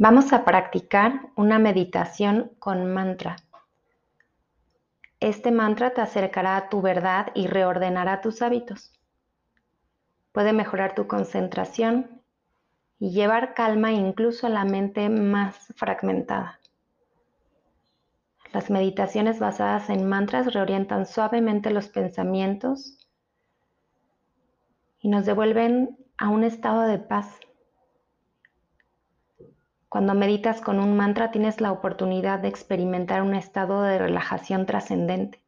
Vamos a practicar una meditación con mantra. Este mantra te acercará a tu verdad y reordenará tus hábitos. Puede mejorar tu concentración y llevar calma incluso a la mente más fragmentada. Las meditaciones basadas en mantras reorientan suavemente los pensamientos y nos devuelven a un estado de paz cuando meditas con un mantra tienes la oportunidad de experimentar un estado de relajación trascendente.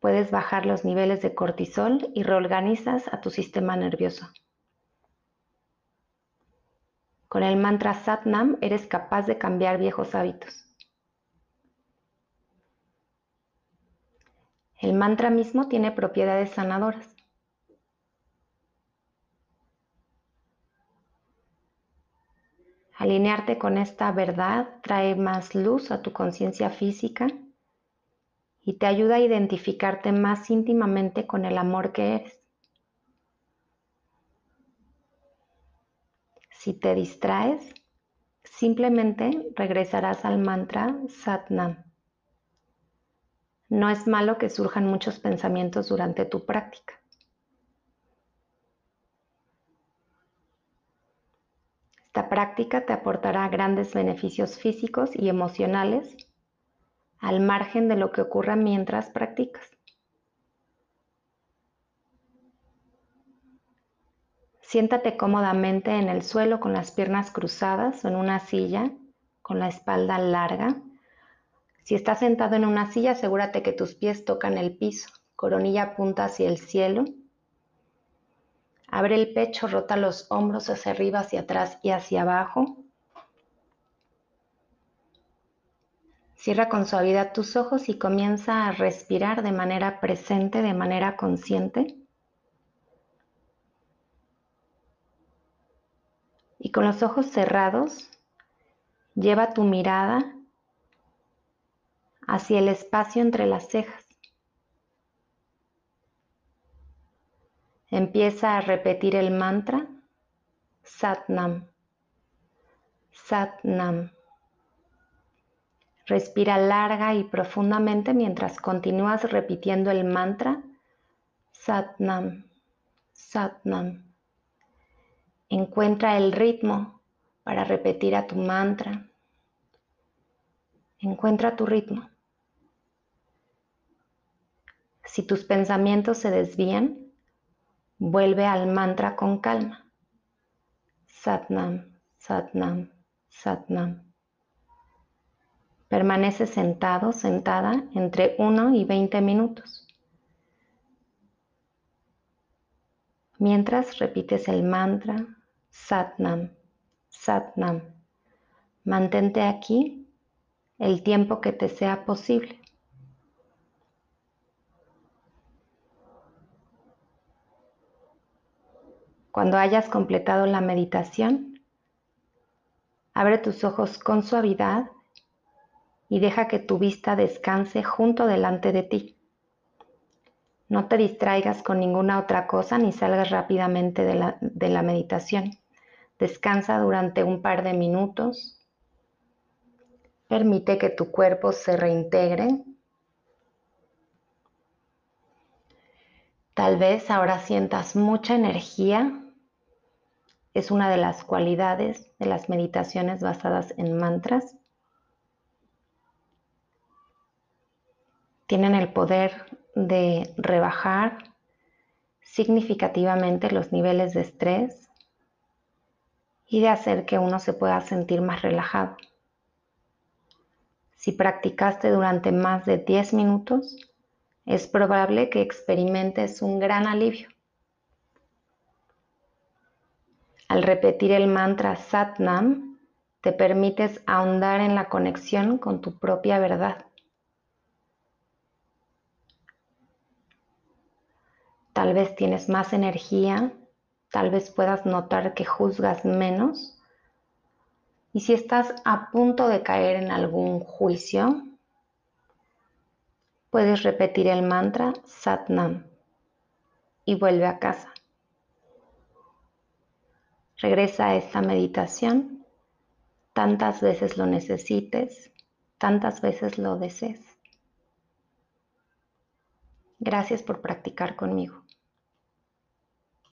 Puedes bajar los niveles de cortisol y reorganizas a tu sistema nervioso. Con el mantra Satnam eres capaz de cambiar viejos hábitos. El mantra mismo tiene propiedades sanadoras. Alinearte con esta verdad trae más luz a tu conciencia física y te ayuda a identificarte más íntimamente con el amor que eres. Si te distraes, simplemente regresarás al mantra Satnam. No es malo que surjan muchos pensamientos durante tu práctica. Esta práctica te aportará grandes beneficios físicos y emocionales al margen de lo que ocurra mientras practicas. Siéntate cómodamente en el suelo con las piernas cruzadas o en una silla con la espalda larga. Si estás sentado en una silla, asegúrate que tus pies tocan el piso, coronilla apunta hacia el cielo Abre el pecho, rota los hombros hacia arriba, hacia atrás y hacia abajo. Cierra con suavidad tus ojos y comienza a respirar de manera presente, de manera consciente. Y con los ojos cerrados, lleva tu mirada hacia el espacio entre las cejas. Empieza a repetir el mantra Satnam. Satnam. Respira larga y profundamente mientras continúas repitiendo el mantra Satnam. Satnam. Encuentra el ritmo para repetir a tu mantra. Encuentra tu ritmo. Si tus pensamientos se desvían, Vuelve al mantra con calma. Satnam, Satnam, Satnam. Permanece sentado, sentada entre 1 y 20 minutos. Mientras repites el mantra Satnam, Satnam. Mantente aquí el tiempo que te sea posible. Cuando hayas completado la meditación, abre tus ojos con suavidad y deja que tu vista descanse junto delante de ti. No te distraigas con ninguna otra cosa ni salgas rápidamente de la, de la meditación. Descansa durante un par de minutos. Permite que tu cuerpo se reintegre. Tal vez ahora sientas mucha energía es una de las cualidades de las meditaciones basadas en mantras. Tienen el poder de rebajar significativamente los niveles de estrés y de hacer que uno se pueda sentir más relajado. Si practicaste durante más de 10 minutos, es probable que experimentes un gran alivio. Al repetir el mantra Satnam, te permites ahondar en la conexión con tu propia verdad. Tal vez tienes más energía, tal vez puedas notar que juzgas menos. Y si estás a punto de caer en algún juicio, puedes repetir el mantra Satnam y vuelve a casa. Regresa a esta meditación tantas veces lo necesites, tantas veces lo desees. Gracias por practicar conmigo.